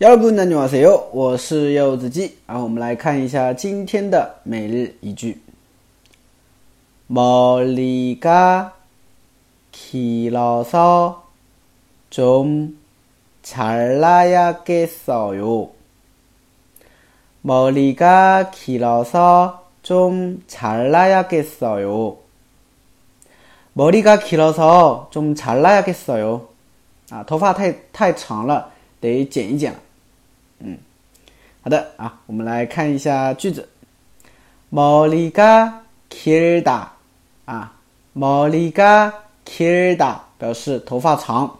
여러분 안녕하세요. 我是柚子鸡. 아, 我们来看一下今天的每日一句. 머리가 길어서 좀 잘라야겠어요. 머리가 길어서 좀 잘라야겠어요. 머리가 길어서 좀 잘라야겠어요. 아, 头发太太长了，得剪一剪了。 嗯，好的啊，我们来看一下句子，毛里嘎 kirda 啊，毛里嘎 kirda 表示头发长。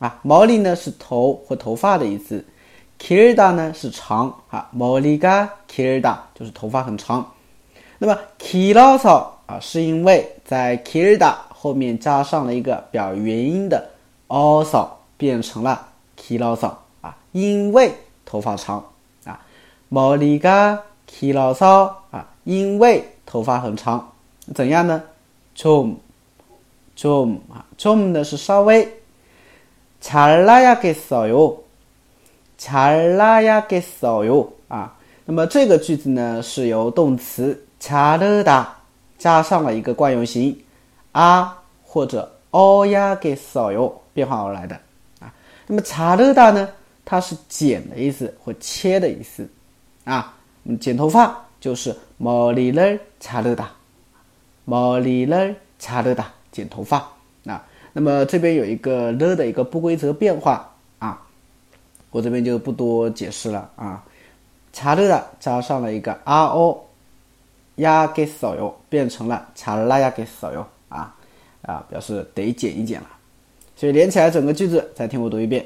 啊，毛里呢是头或头发的意思，kirda 呢是长。啊，毛里嘎 kirda 就是头发很长。那么 kiloso 啊，是因为在 kirda 后面加上了一个表原因的 also 变成了 kiloso 啊，因为。头发长啊，머리가길어서啊，因为头发很长，怎样呢？좀 좀啊，좀呢是稍微，잘라야겠어 요， 잘라야겠어요啊。那么这个句子呢是由动词잘르다加上了一个惯用型啊或者어야겠어요变化而来的啊。那么잘르다呢？ 它是剪的意思或切的意思，啊，剪头发就是머리를자르 다， 머리를자르 다， 剪头发啊。那么这边有一个了的一个不规则变化啊，我这边就不多解释了啊。자르다加上了一个아오야겠어 요， 变成了잘라야겠어 요， 啊啊，表示得剪一剪了。所以连起来整个句子，再听我读一遍。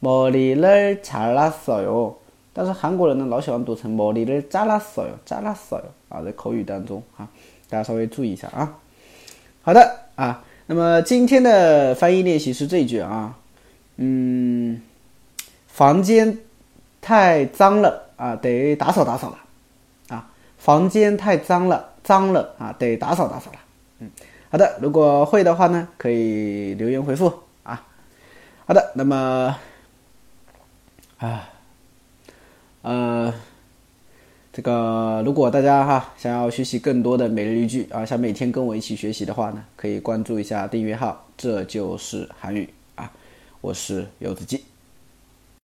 머리를잘랐어 요， 但是韩国人呢老喜欢读成머리를잘랐어 요， 잘랐어 요， 啊，在口语当中啊，大家稍微注意一下啊。好的啊，那么今天的翻译练习是这一句啊，嗯，房间太脏了啊，得打扫打扫了啊，房间太脏了，脏了啊，得打扫打扫了。嗯，好的，如果会的话呢，可以留言回复啊。好的，那么。 啊，呃，这个如果大家哈想要学习更多的每日一句啊，想每天跟我一起学习的话呢，可以关注一下订阅号，这就是韩语啊，我是游子鸡。